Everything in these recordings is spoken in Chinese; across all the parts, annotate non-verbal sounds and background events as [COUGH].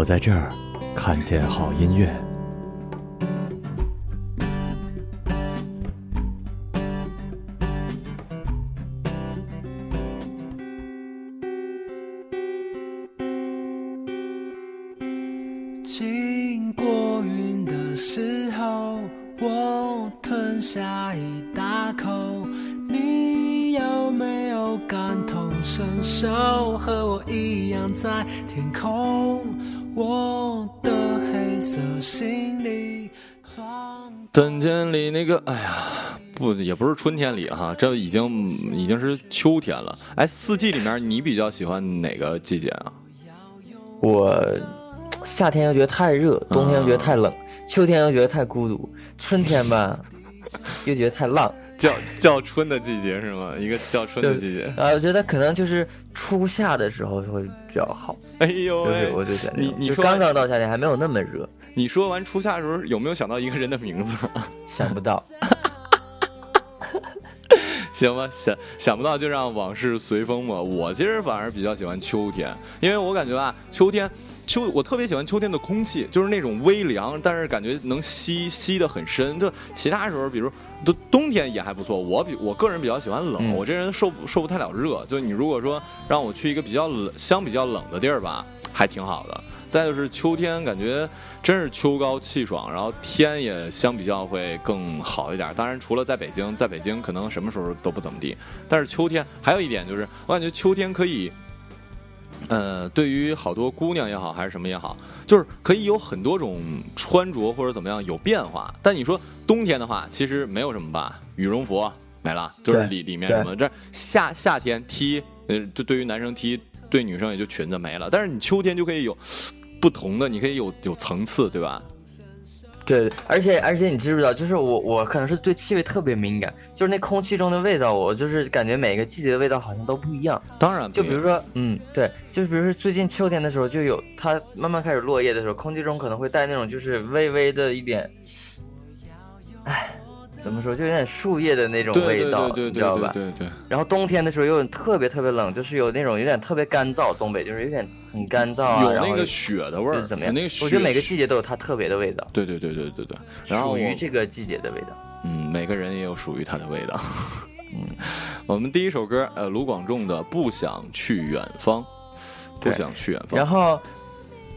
我在这儿看见好音乐。经过云的时候，我吞下一大口。你有没有感同身受？和我一样在天空，我的黑色行李装。春天里那个，哎呀，不，也不是春天里哈，这已经已经是秋天了。哎，四季里面你比较喜欢哪个季节啊？我夏天又觉得太热，冬天又觉得太冷，秋天又觉得太孤独，春天吧又觉得太浪。叫叫春的季节是吗？一个叫春的季节。啊，我觉得可能就是初夏的时候会比较好。哎呦就是，我就觉得你你说刚刚到夏天还没有那么热，你说完初夏的时候，有没有想到一个人的名字？[LAUGHS] 想不到。[LAUGHS] 行吧，想想不到就让往事随风吧。我其实反而比较喜欢秋天，因为我感觉啊，秋天秋我特别喜欢秋天的空气，就是那种微凉，但是感觉能吸吸得很深。就其他时候，比如冬冬天也还不错。我比我个人比较喜欢冷，嗯我这人受受不太了热。就你如果说让我去一个比较冷、相比较冷的地儿吧，还挺好的。再就是秋天，感觉真是秋高气爽，然后天也相比较会更好一点。当然，除了在北京，在北京可能什么时候都不怎么地。但是秋天还有一点就是，我感觉秋天可以，呃，对于好多姑娘也好，还是什么也好，就是可以有很多种穿着或者怎么样有变化。但你说冬天的话，其实没有什么吧，羽绒服没了，就是里里面什么这夏夏天 T，呃，就对于男生 T，对女生也就裙子没了。但是你秋天就可以有不同的，你可以有有层次，对吧？对，而且而且你知不知道，就是我我可能是对气味特别敏感，就是那空气中的味道，我就是感觉每个季节的味道好像都不一样。当然就比如说，嗯，对，就是比如说最近秋天的时候，就有它慢慢开始落叶的时候，空气中可能会带那种就是微微的一点，哎，怎么说，就有点树叶的那种味道，对对对你知道吧？对对。然后冬天的时候又特别特别冷，就是有那种有点特别干燥，东北就是有点很干燥啊，有那个雪的味儿，怎么样？那个。我觉得每个季节都有它特别的味道，对对对对对对。然后属于这个季节的味道。嗯，每个人也有属于它的味道。嗯，[LAUGHS] 我们第一首歌，呃，卢广仲的《不想去远方》，不想去远方。然后，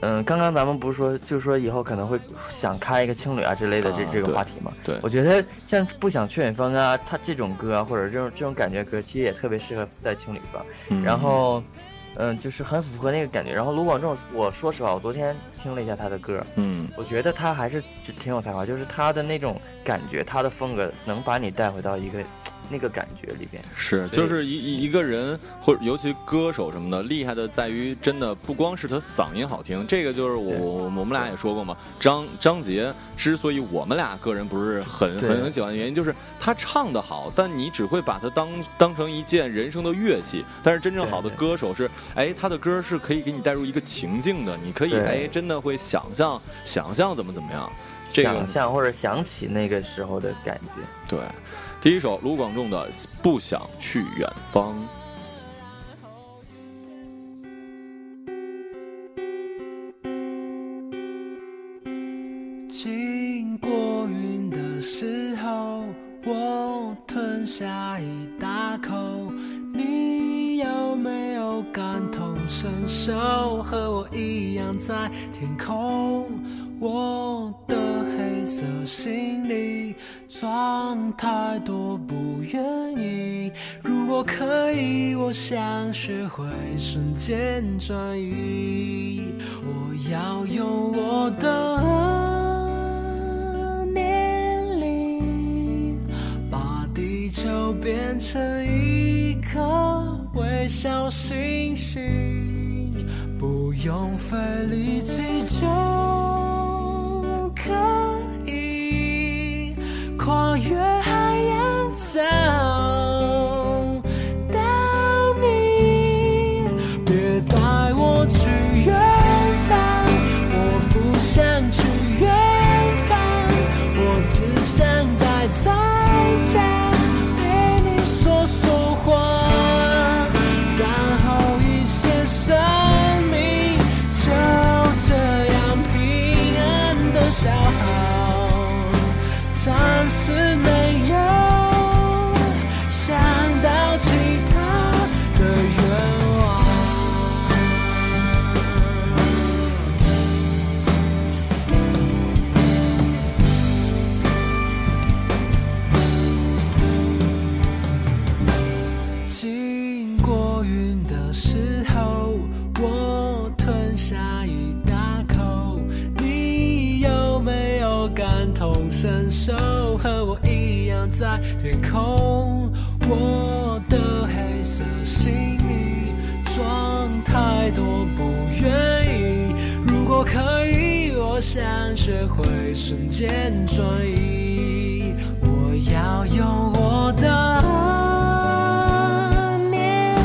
嗯，刚刚咱们不是说，就说以后可能会想开一个青旅啊之类的这、啊这个话题嘛？对我觉得像不想去远方啊，他这种歌啊，或者这种这种感觉歌，其实也特别适合在青旅放。嗯然后，嗯，就是很符合那个感觉。然后卢广仲，我说实话，我昨天听了一下他的歌，嗯，我觉得他还是挺有才华，就是他的那种感觉，他的风格能把你带回到一个那个感觉里边。是，就是一一一个人，或者尤其歌手什么的，厉害的在于真的不光是他嗓音好听，这个就是我我我们俩也说过嘛。张张杰之所以我们俩个人不是很很很喜欢的原因，就是他唱的好，但你只会把它当当成一件人生的乐器。但是真正好的歌手是，哎，他的歌是可以给你带入一个情境的，你可以哎真的会想象想象怎么怎么样。这个想象或者想起那个时候的感觉。对，第一首卢广仲的《不想去远方》。经过云的时候，我吞下一大口。你有没有感同身受？和我一样在天空。我的黑色行李装太多，不愿意。如果可以，我想学会瞬间转移。我要用我的年龄，把地球变成一颗微小星星，不用费力气天空。我的黑色行李装太多，不愿意。如果可以，我想学会瞬间转移。我要用我的念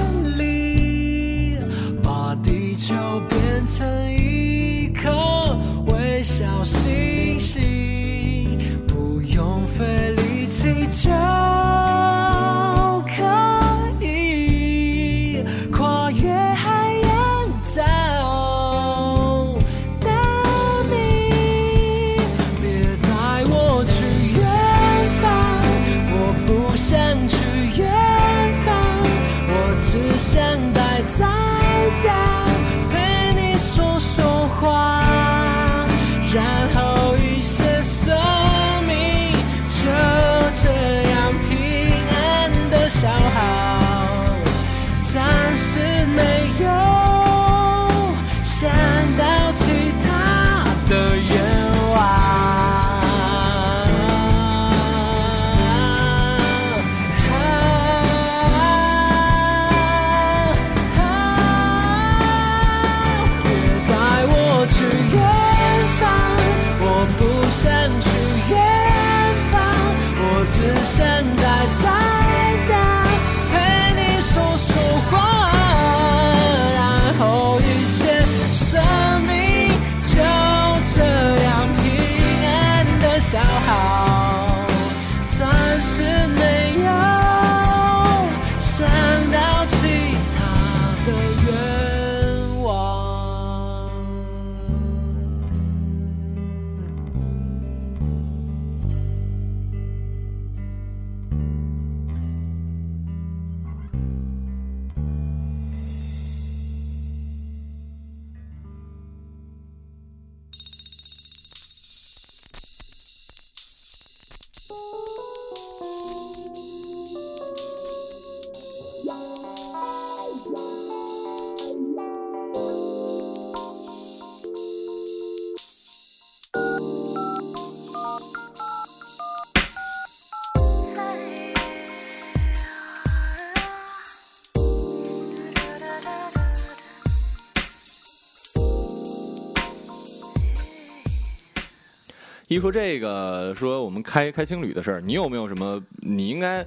一说这个，说我们开开青旅的事儿，你有没有什么？你应该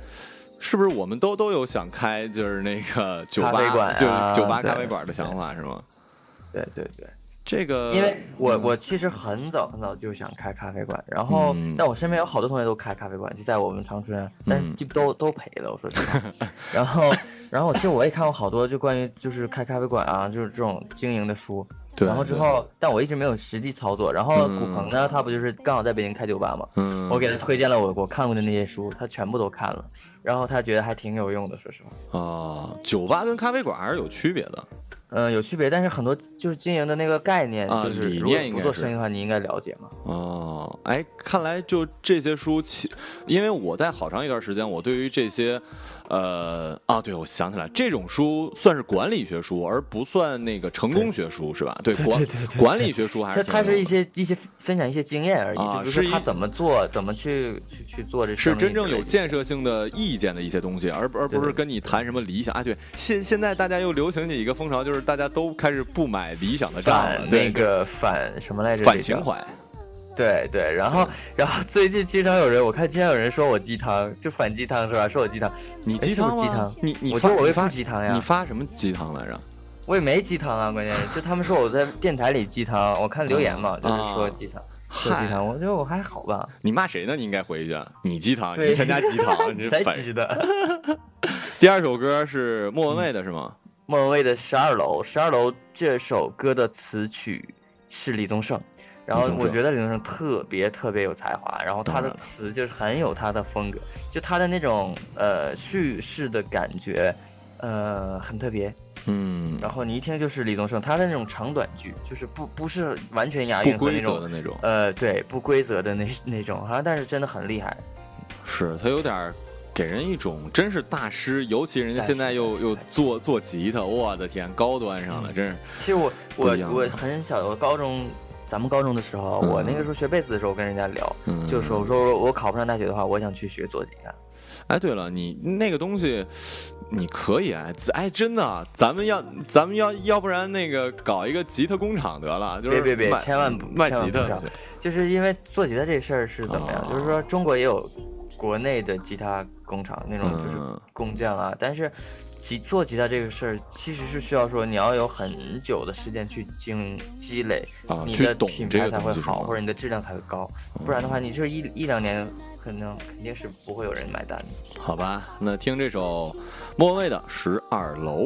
是不是我们都都有想开，就是那个酒吧，就酒吧、咖啡馆的想法是吗？对对对。这个，因为我嗯我其实很早很早就想开咖啡馆，然后、嗯但我身边有好多同学都开咖啡馆，就在我们长春，但都都赔了，我说实话。然后然后其实我也看过好多就关于就是开咖啡馆啊，就是这种经营的书。对然后之后，但我一直没有实际操作。然后嗯古鹏呢，他不就是刚好在北京开酒吧嘛？嗯，我给他推荐了我我看过的那些书，他全部都看了，然后他觉得还挺有用的，说实话。啊，酒吧跟咖啡馆还是有区别的。嗯、有区别，但是很多就是经营的那个概念，啊就是理如果不做念应该是生意的话，你应该了解嘛。哦，哎，看来就这些书，其因为我在好长一段时间，我对于这些，呃，啊，对，我想起来，这种书算是管理学书，而不算那个成功学书，是吧？对，管管理学书还是它是一些一些分享一些经验而已，啊就是他怎么做，怎么去去去做这生意是真正有建设性的意见的一些东西，而而不是跟你谈什么理想。啊，对，现现在大家又流行起一个风潮，就是大家都开始不买理想的账了，对那个反什么来着？这个反情怀。对对，然后然后最近经常有人，我看经常有人说我鸡汤，就反鸡汤是吧？说我鸡汤，你鸡汤鸡汤？你你我说我也发鸡汤呀你发什么鸡汤来着？我也没鸡汤啊，关键是就他们说我在电台里鸡汤，我看留言嘛，就是说鸡汤，说鸡，汤，我觉得我还好吧，你骂谁呢？你应该回去，你鸡汤，对你全家鸡汤，[LAUGHS] 你才是反。鸡的。第二首歌是莫文蔚的是吗？莫文蔚的《十二楼》，《十二楼》这首歌的词曲是李宗盛，然后我觉得李宗盛特别特别有才华，然后他的词就是很有他的风格，就他的那种呃叙事的感觉，呃很特别，嗯，然后你一听就是李宗盛，他的那种长短句，就是不不是完全押不规韵和那种则的那种，呃对不规则的那那种，好像但是真的很厉害，是他有点给人一种真是大师，尤其人家现在又又做做吉他，我的天，高端上了，真是其实我我我很小，我高中咱们高中的时候，嗯我那个时候学贝斯的时候，跟人家聊，嗯就说我说我考不上大学的话，我想去学做吉他。哎，对了，你那个东西，你可以哎，哎，真的，咱们要咱们要要不然那个搞一个吉他工厂得了，就是别别别千万不卖吉他就是因为做吉他这事儿是怎么样？哦就是说中国也有国内的吉他工厂那种就是嗯工匠啊，但是吉做吉他这个事儿其实是需要说你要有很久的时间去经积累，啊，你的品牌才会好，或者你的质量才会高，不然的话你就是一一两年可能肯定是不会有人买单的。好吧，那听这首莫文蔚的《十二楼》。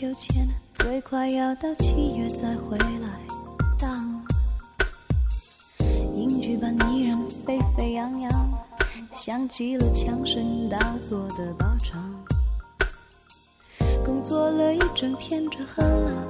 秋千，最快要到七月再回来。当影剧般依然沸沸扬扬，像极了枪声大作的靶场。工作了一整天，只喝了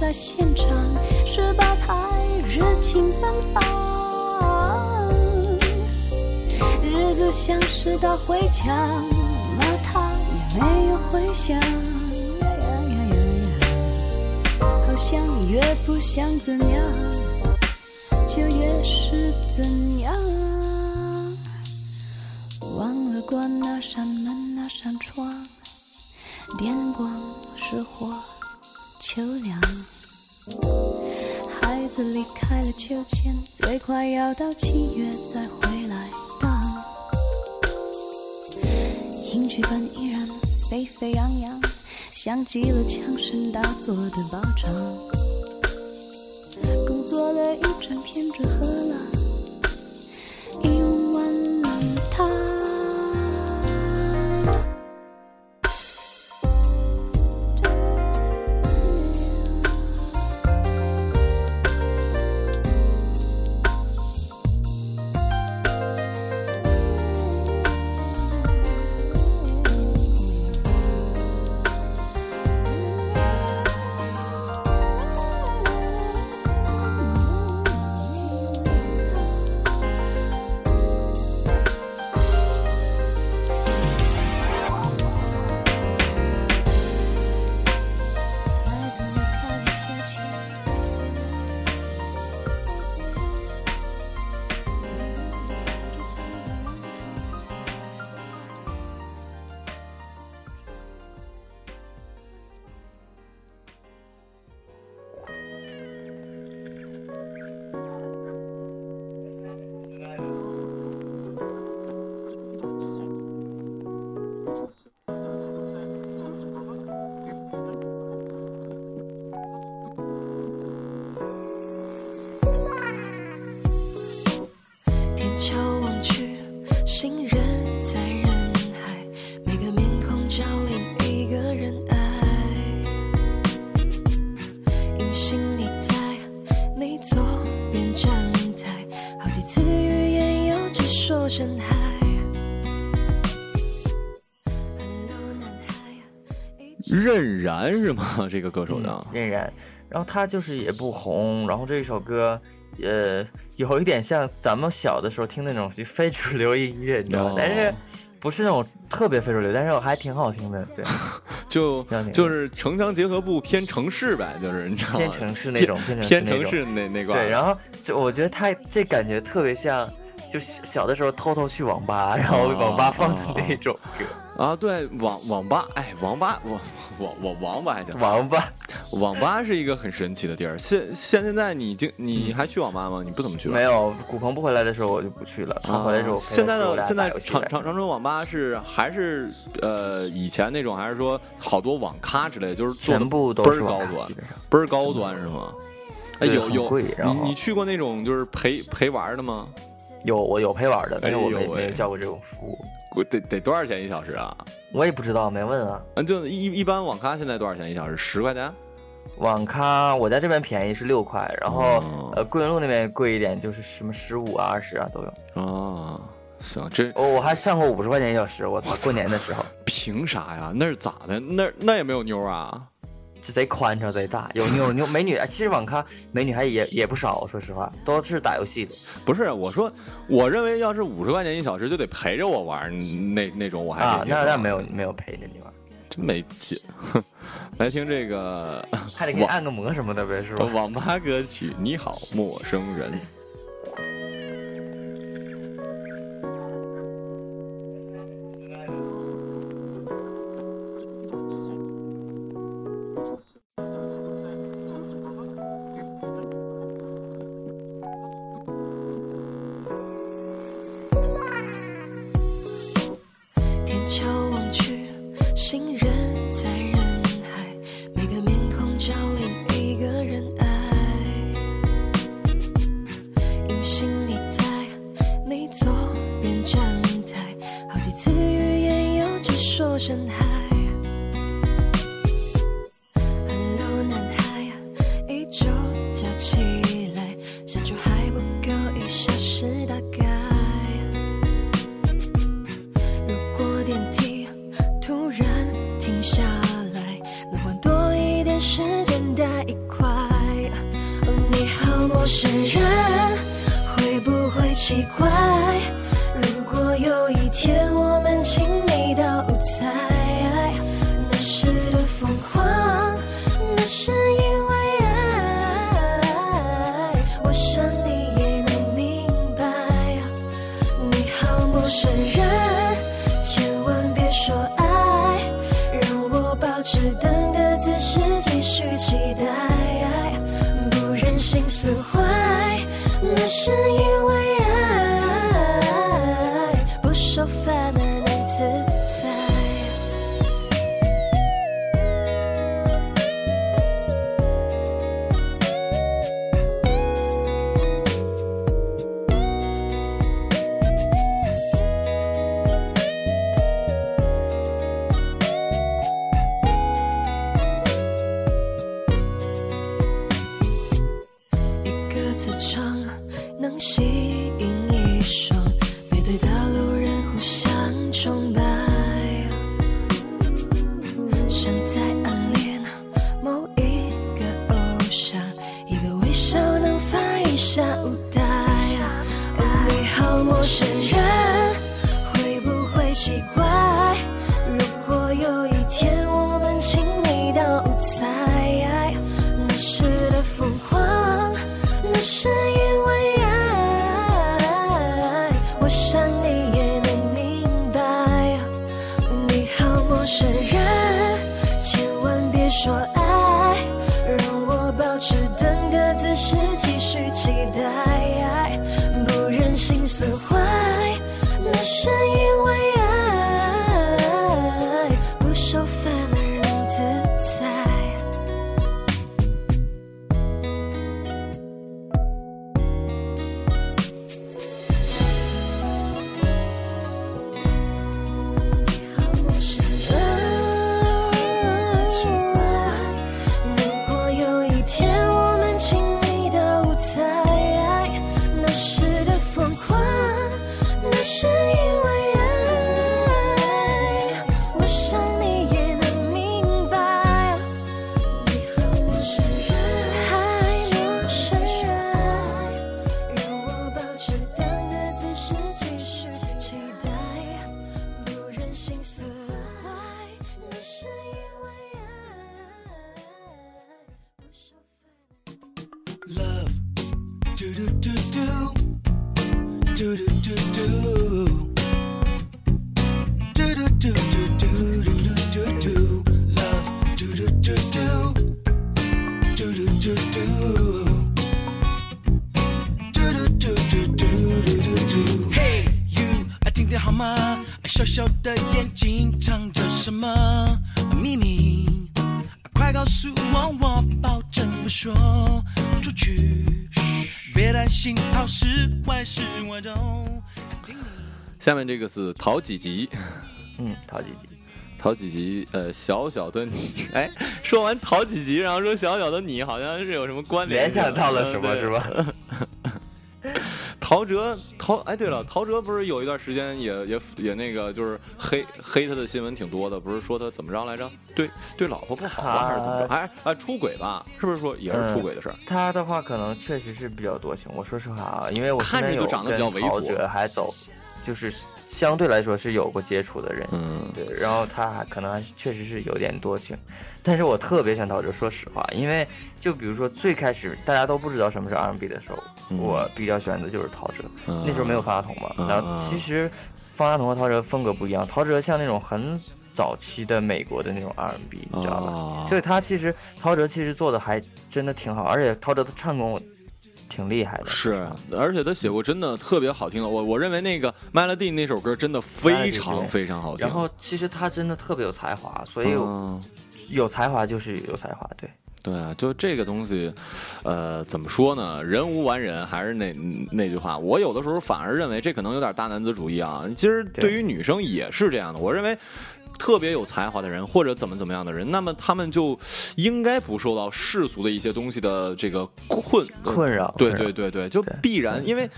在现场，十八台热情奔放，日子像是道回墙，骂他也没有回响。好像越不想怎样，就越是怎样。忘了关那扇门，那扇窗。电光石火，秋凉。孩子离开了秋千，最快要到七月再回来。荡。影剧本依然沸沸扬扬，像极了枪声大作的爆场。工作了一整天，只喝任然是吗？这个歌手的，任然，然后他就是也不红，然后这一首歌，呃，有一点像咱们小的时候听那种就非主流音乐，你知道吗？哦但是不是那种特别非主流，但是我还挺好听的，对，[LAUGHS] 就就是城乡结合部偏城市呗，就是你知道吗？偏城市那种，偏城市偏那那那块。对，然后就我觉得他这感觉特别像，就小小的时候偷偷去网吧，然后网吧放的那种歌。啊，对，网网吧，哎，网吧，网网网网吧还行，网吧网吧是一个很神奇的地儿。现现现在你经你还去网吧吗？你不怎么去吧？没有，古鹏不回来的时候我就不去了，他回来的时候啊现在的现在长长长春网吧是还是呃以前那种，还是说好多网咖之类的，就是全部都是高端基，本上。倍儿高端是吗？哎，有有你你去过那种就是陪陪玩的吗？有我有陪玩的，但是我没有叫过这种服务，我得得多少钱一小时啊？我也不知道，没问啊。嗯，就一一般网咖现在多少钱一小时？十块钱？网咖我在这边便宜是六块，然后、哦呃桂林路那边贵一点，就是什么十五啊、二十啊都有。哦，行，这哦，我还上过五十块钱一小时，我操！过年的时候凭啥呀？那是咋的？那那也没有妞啊？就贼宽敞贼大，有妞妞美女，哎其实网咖美女还也也不少，说实话，都是打游戏的不是，我说，我认为要是五十块钱一小时就得陪着我玩，那那种我还那那没有没有陪着你玩，真没劲。哼 [LAUGHS] 来听这个还得给你按个摩什么的呗，是吧？网吧歌曲《你好，陌生人》。这是。下面这个是陶几集，嗯，陶几集。陶几集，呃，小小的你，[LAUGHS] 哎，说完陶几集，然后说小小的你，好像是有什么关联联，想到了什么嗯是吧？[LAUGHS] 陶喆，陶，哎，对了，陶喆不是有一段时间也也也那个，就是黑黑他的新闻挺多的，不是说他怎么着来着？对对，老婆不好吧，还是怎么着？哎哎啊，出轨吧？是不是说也是出轨的事儿？他的话可能确实是比较多情。我说实话啊，因为我看着身边有就长得比较猥琐还走，就是相对来说是有过接触的人。嗯，对，然后他还可能还是确实是有点多情，但是我特别喜欢陶喆，说实话，因为就比如说最开始大家都不知道什么是 R&B 的时候，嗯我比较喜欢的就是陶喆，嗯那时候没有方大同嘛，嗯然后其实方大同和陶喆风格不一样，陶喆像那种很早期的美国的那种 R&B，你知道吧？哦所以他其实陶喆其实做的还真的挺好，而且陶喆的唱功挺厉害的，是，而且他写过真的特别好听的，我我认为那个 Melody 那首歌真的非常非常好听。然后其实他真的特别有才华，所以嗯有才华就是有才华，对。对啊，就这个东西，呃，怎么说呢？人无完人，还是那那句话。我有的时候反而认为这可能有点大男子主义啊。其实对对于女生也是这样的。我认为。特别有才华的人，或者怎么怎么样的人，那么他们就应该不受到世俗的一些东西的这个困困扰对对对对，就必然，因为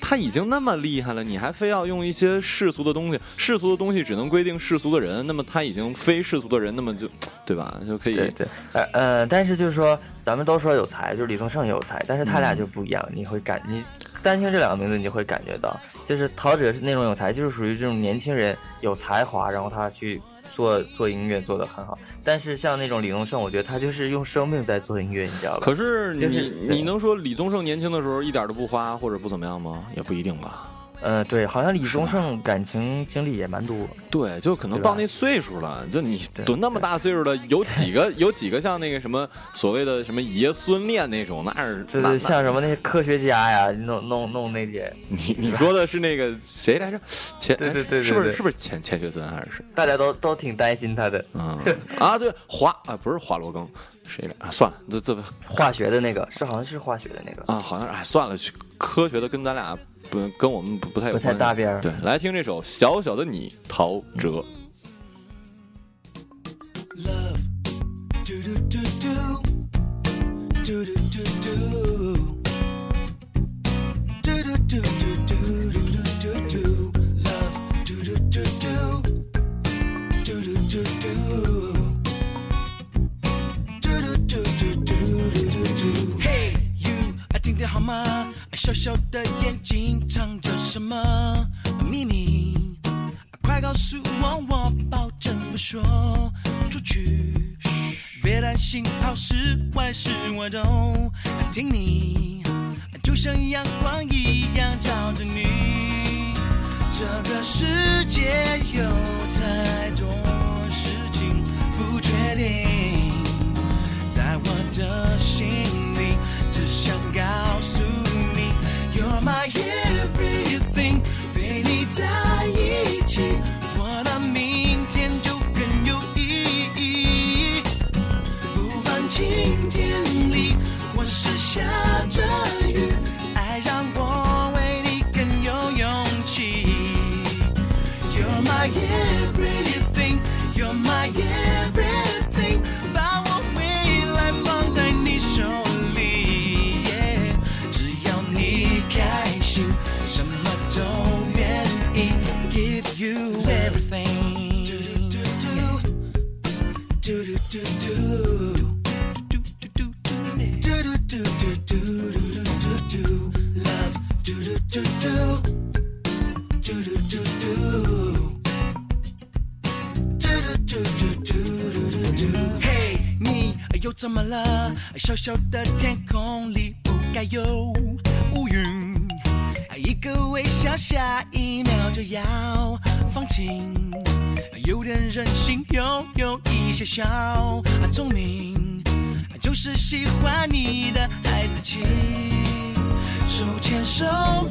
他已经那么厉害了，你还非要用一些世俗的东西，世俗的东西只能规定世俗的人，那么他已经非世俗的人，那么就 [SNIFFS] 对吧？就可以对对，呃呃，但是就是说，咱们都说有才，就是李宗盛也有才，但是他俩嗯就不一样，你会感你单听这两个名字，你就会感觉到，就是陶喆是那种有才，就是属于这种年轻人有才华，然后他去做做音乐做得很好，但是像那种李宗盛，我觉得他就是用生命在做音乐，你知道吧？可是你、就是你能说李宗盛年轻的时候一点都不花或者不怎么样吗？也不一定吧。呃，对，好像李宗盛感情经历也蛮多，对，就可能到那岁数了，就你都那么大岁数了，有几个有几个像那个什么所谓的什么爷孙恋那种，那是就那是像什么那些科学家呀，弄弄弄那些，你你说的是那个谁来着？钱对对对对是不是是不是钱钱学森还是谁？大家都都挺担心他的嗯 [LAUGHS] 啊，对华啊不是华罗庚，谁来啊？算了，这这化学的那个，是好像是化学的那个。啊，好像是哎算了，去科学的跟咱俩不，跟我们不太不太有，对，来听这首小小的你，陶喆。小小的眼睛藏着什么秘密？快告诉我，我保证不说出去。别担心，好事坏事我都听你，就像阳光一样照着你。这个世界有太多事情不确定，小小的天空里不该有乌云，一个微笑，下一秒就要放晴。有点任性，又有一些小聪明，就是喜欢你的孩子气。手牵手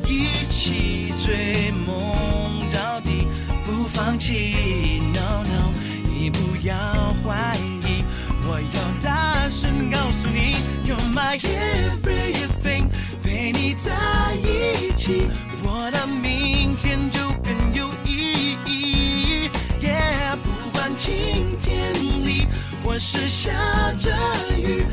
一起追梦到底，不放弃。在一起，我的明天就更有意义。耶不管晴天里或是下着雨，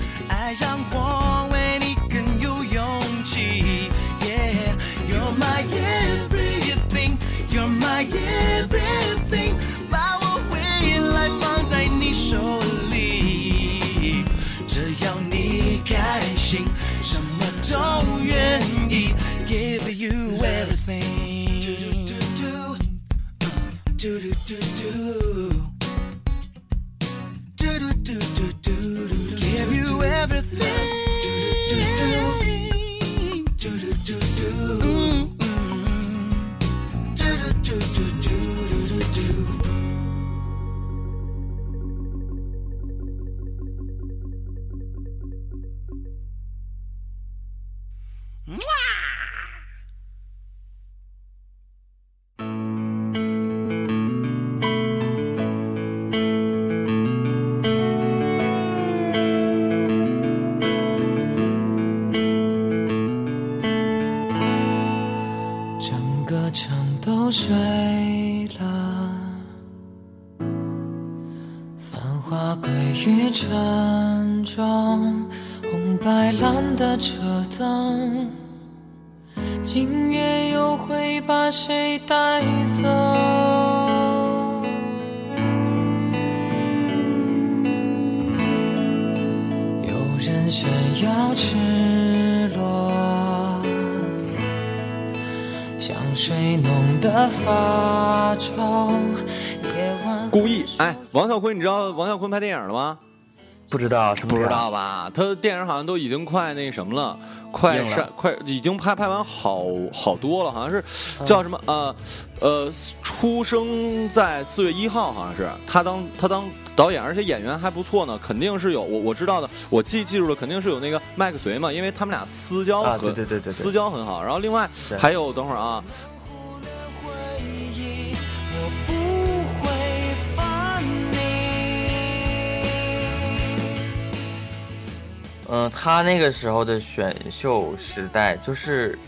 都睡了，繁华归于沉重，红白蓝的车灯，今夜又会把谁带走？有人炫耀水弄得发臭，夜晚故意哎，王啸坤，你知道王啸坤拍电影了吗？不知道什么不知道吧？他电影好像都已经快那什么了，快上快已经拍拍完好好多了，好像是叫什么呃呃，出生在四月一号，好像是他当他当导演，而且演员还不错呢，肯定是有我我知道的，我记记住了，肯定是有那个麦克隋嘛，因为他们俩私交啊对对对对私交很好，然后另外还有等会儿啊，嗯，他那个时候的选秀时代，就是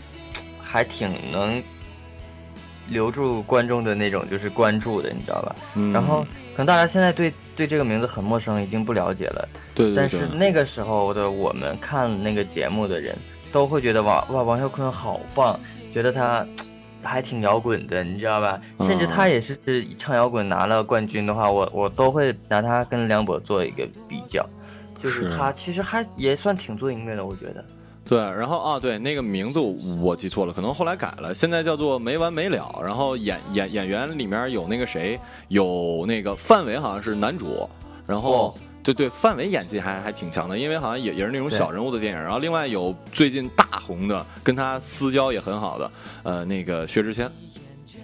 还挺能留住观众的那种，就是关注的，你知道吧？嗯然后可能大家现在对对这个名字很陌生，已经不了解了。对对对，但是那个时候的我们看那个节目的人，都会觉得哇哇王啸坤好棒，觉得他还挺摇滚的，你知道吧？甚至嗯他也是唱摇滚拿了冠军的话，我我都会拿他跟梁博做一个比较，就是是他其实还也算挺做音乐的，我觉得。对，然后啊，对，那个名字我我记错了，可能后来改了，现在叫做没完没了。然后演演演员里面有那个谁，有那个范伟，好像是男主。然后、哦对对，范伟演技还还挺强的，因为好像也也是那种小人物的电影。然后另外有最近大红的，跟他私交也很好的，呃，那个薛之谦，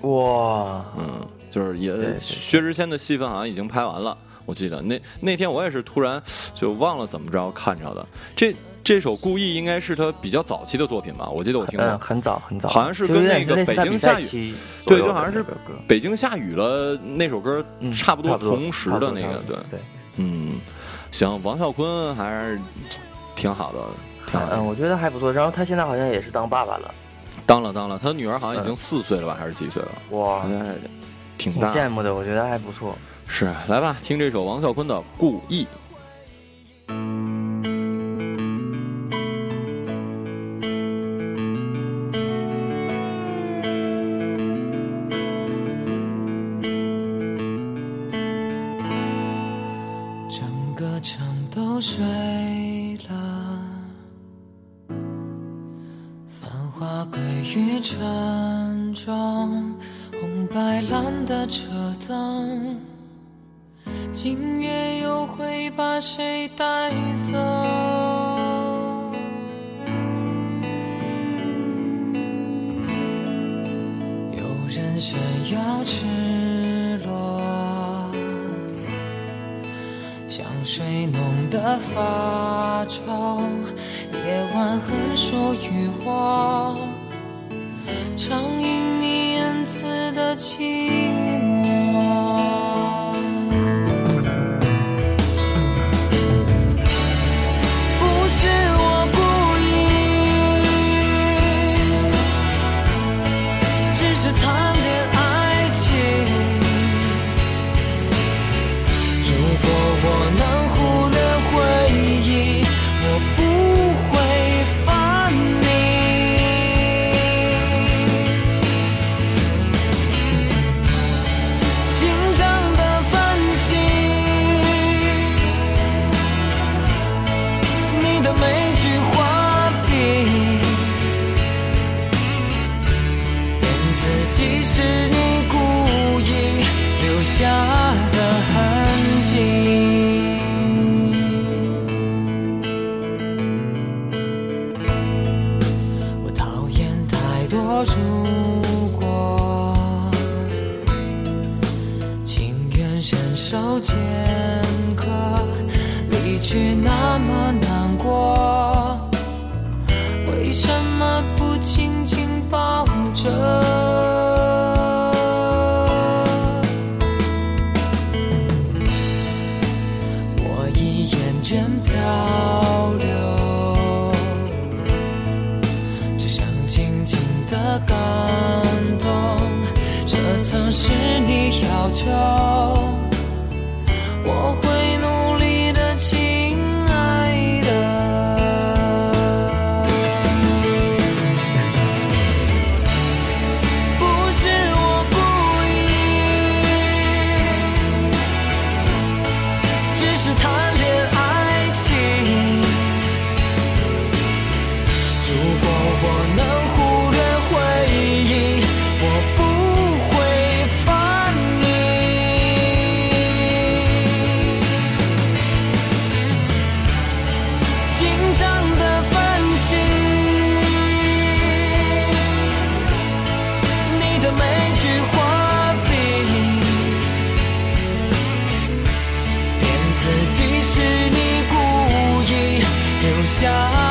哇，嗯，就是也薛之谦的戏份好像已经拍完了，我记得那那天我也是突然就忘了怎么着看着的。这这首《故意》应该是他比较早期的作品吧？我记得我听过。嗯，很早很早，好像是跟那个北京下雨对，就好像是北京下雨了那首歌，嗯差不多同时的那个，对，对。嗯，行，王啸坤还是挺好的，挺好的。嗯，我觉得还不错。然后他现在好像也是当爸爸了，当了当了，他女儿好像已经嗯四岁了吧，还是几岁了？哇挺大。羡慕的，我觉得还不错。是，来吧，听这首王啸坤的《故意》。整个城都睡了，繁华归于沉重，红白蓝的车灯，今夜又会把谁带走？有人炫耀赤裸，香水浓得发臭，夜晚很属于我，畅饮你恩赐的情。家。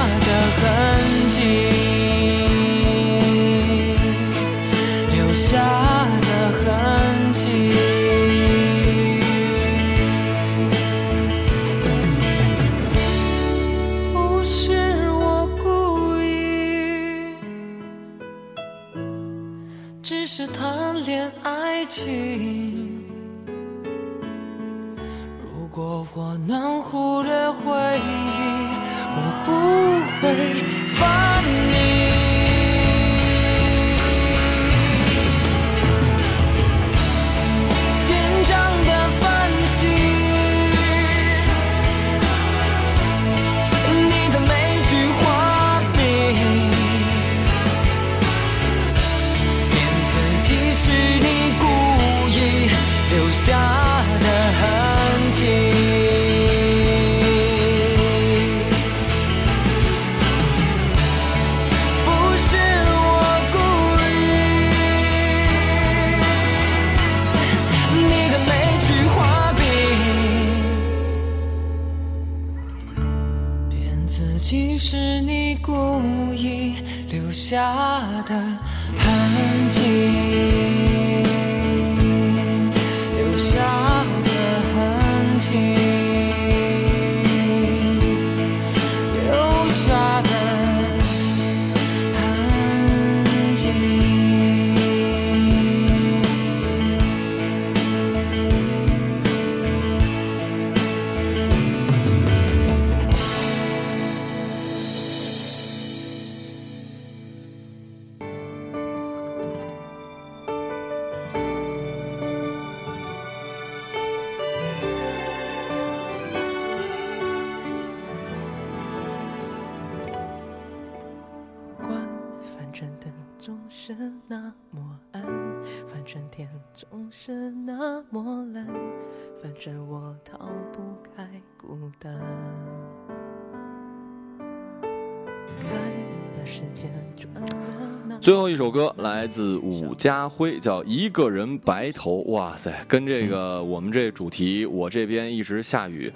最后一首歌来自伍家辉，叫《一个人白头》。哇塞，跟这个我们这主题，我这边一直下雨，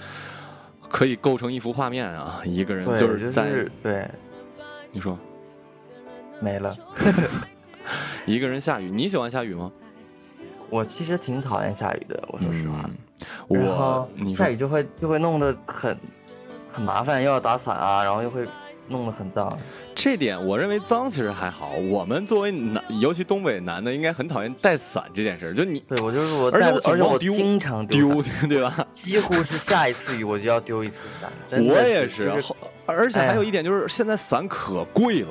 可以构成一幅画面啊！一个人对，就就是在对你说，没了。一个人下雨，你喜欢下雨吗？我其实挺讨厌下雨的，我说实话。我下雨就会就会弄得很很麻烦，又要打伞啊，然后又会弄得很脏。这点我认为脏其实还好。我们作为男，尤其东北男的，应该很讨厌带伞这件事儿。就你对我就是我而且我，而且我经常丢伞，对吧？[LAUGHS] 几乎是下一次雨我就要丢一次伞。真的我也是，就是而且还有一点就是，现在伞可贵了。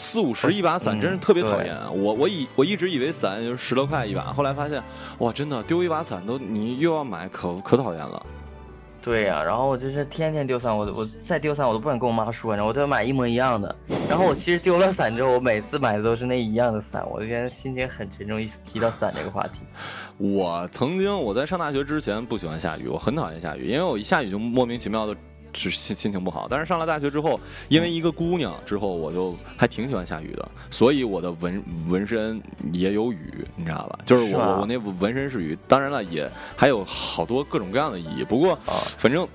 四五十一把伞，嗯真是特别讨对厌。我我以我一直以为伞就是十多块一把，后来发现，哇，真的丢一把伞都你又要买，可可讨厌了。对呀、然后我就是天天丢伞，我我再丢伞我都不敢跟我妈说，呢我都要买一模一样的。然后我其实丢了伞之后，我每次买的都是那一样的伞，我就现在心情很沉重。一提到伞这个话题，我曾经我在上大学之前不喜欢下雨，我很讨厌下雨，因为我一下雨就莫名其妙的。是心心情不好，但是上了大学之后，因为一个姑娘之后，我就还挺喜欢下雨的，所以我的纹纹身也有雨，你知道吧？就是我我我那纹身是雨，当然了，也还有好多各种各样的意义。不过，啊反正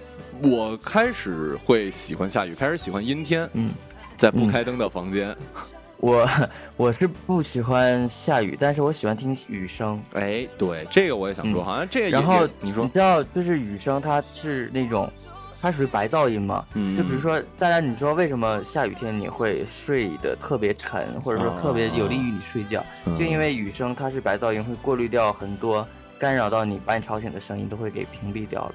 我开始会喜欢下雨，开始喜欢阴天，嗯，在不开灯的房间，[LAUGHS] 我我是不喜欢下雨，但是我喜欢听雨声。哎，对，这个我也想说，嗯好像这个然后你说，你知道，就是雨声，它是那种，它属于白噪音嘛。嗯，就比如说，大家你知道为什么下雨天你会睡得特别沉，或者说特别有利于你睡觉？嗯就因为雨声它是白噪音，会过滤掉很多干扰到你、把你吵醒的声音，都会给屏蔽掉了。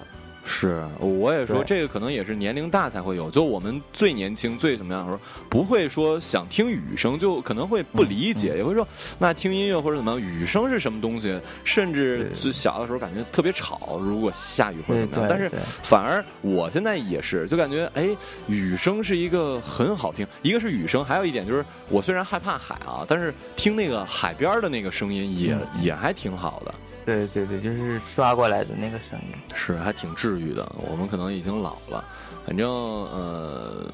是，我也说这个可能也是年龄大才会有，就我们最年轻、最怎么样的时候，不会说想听雨声，就可能会不理解，嗯也会说那听音乐或者怎么样，雨声是什么东西？甚至小的时候感觉特别吵，如果下雨或者怎么样，但是反而我现在也是，就感觉哎，雨声是一个很好听，一个是雨声，还有一点就是我虽然害怕海啊，但是听那个海边儿的那个声音也、嗯。也还挺好的。对对对，就是刷过来的那个声音。是还挺治愈的。我们可能已经老了，反正呃，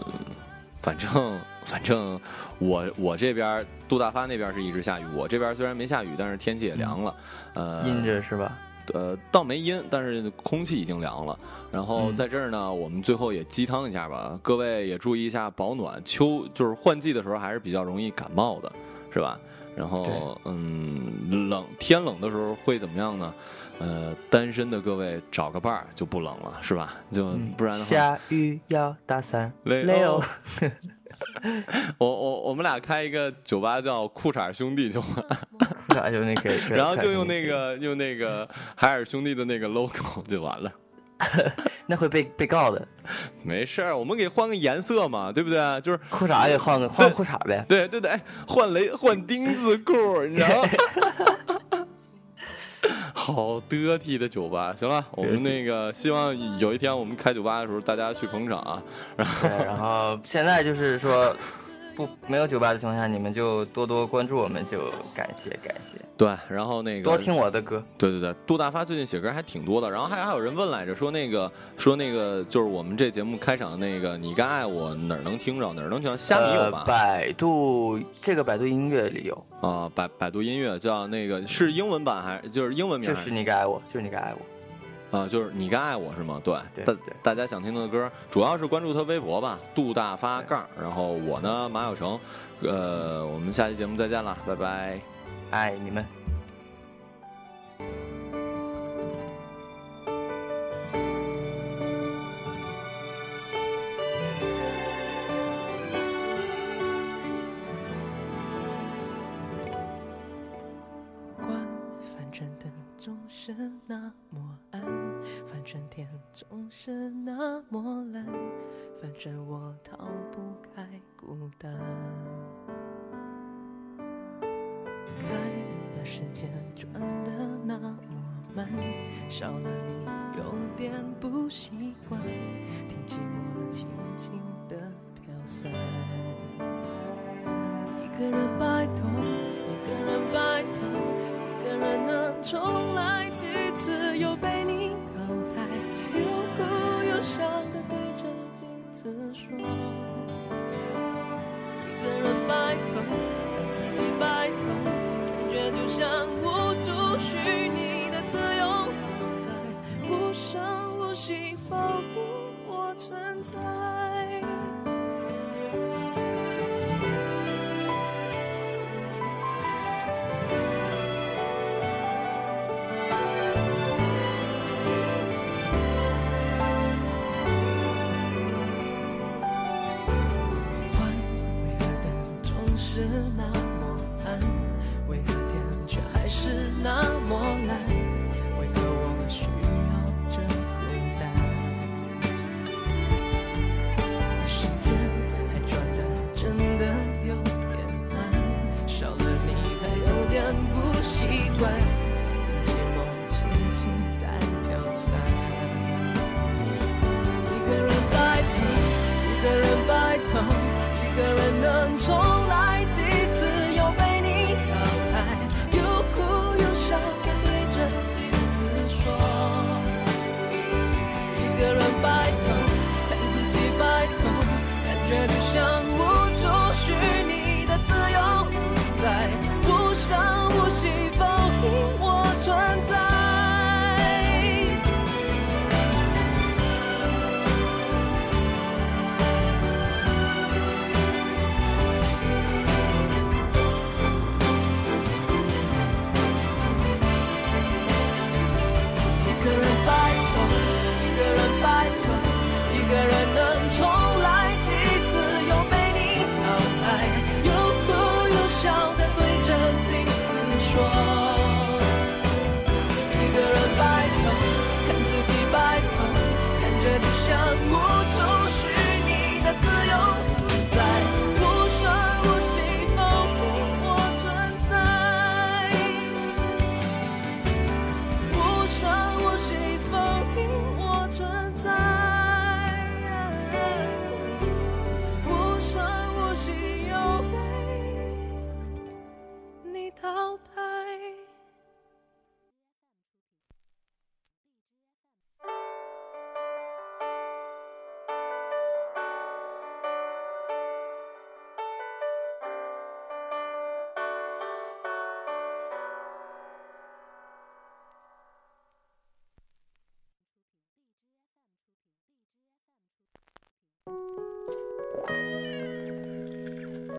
反正反正我我这边杜大发那边是一直下雨，我这边虽然没下雨，但是天气也凉了，呃，阴着是吧？呃，倒没阴，但是空气已经凉了。然后嗯在这儿呢，我们最后也鸡汤一下吧，各位也注意一下保暖。秋就是换季的时候还是比较容易感冒的，是吧？然后嗯，冷天冷的时候会怎么样呢？呃，单身的各位找个伴儿就不冷了，是吧？就嗯不然的话，下雨要打伞，雷雷欧欧。[LAUGHS] 我我我们俩开一个酒吧叫裤衩兄弟就 [LAUGHS] 就那个，[LAUGHS] 然后就用那个用那个海尔兄弟的那个 logo 就完了。[LAUGHS] 那会被被告的，[LAUGHS] 没事儿，我们给换个颜色嘛，对不对？就是裤衩也换个换裤衩呗。对对对，哎换雷换钉子裤，你知道吗？[LAUGHS] 好得体的酒吧，行了，我们那个希望有一天我们开酒吧的时候，大家去捧场啊。然后对，然后现在就是说，不没有酒吧的情况下，你们就多多关注我们，就感谢感谢，对，然后那个多听我的歌。对对对，杜大发最近写歌还挺多的，然后还还有人问来着，说那个说那个就是我们这节目开场的那个你该爱我哪儿能听着哪儿能听着，虾米有呃，吧？百度这个百度音乐里有，啊，百百度音乐叫那个是英文版还是就是英文名就？是你该爱我，就是你该爱我。啊，就是你该爱我是吗？对，大大家想听的歌，主要是关注他微博吧，杜大发杠，然后我呢马小成，呃，我们下期节目再见了，拜拜。爱你们。关，反正灯总是那么暗，春天总是那么蓝，反正我逃不开孤单。看那时间转的那么慢，少了你有点不习惯，听寂寞轻轻的飘散。一个人白头，一个人白头，一个人能重来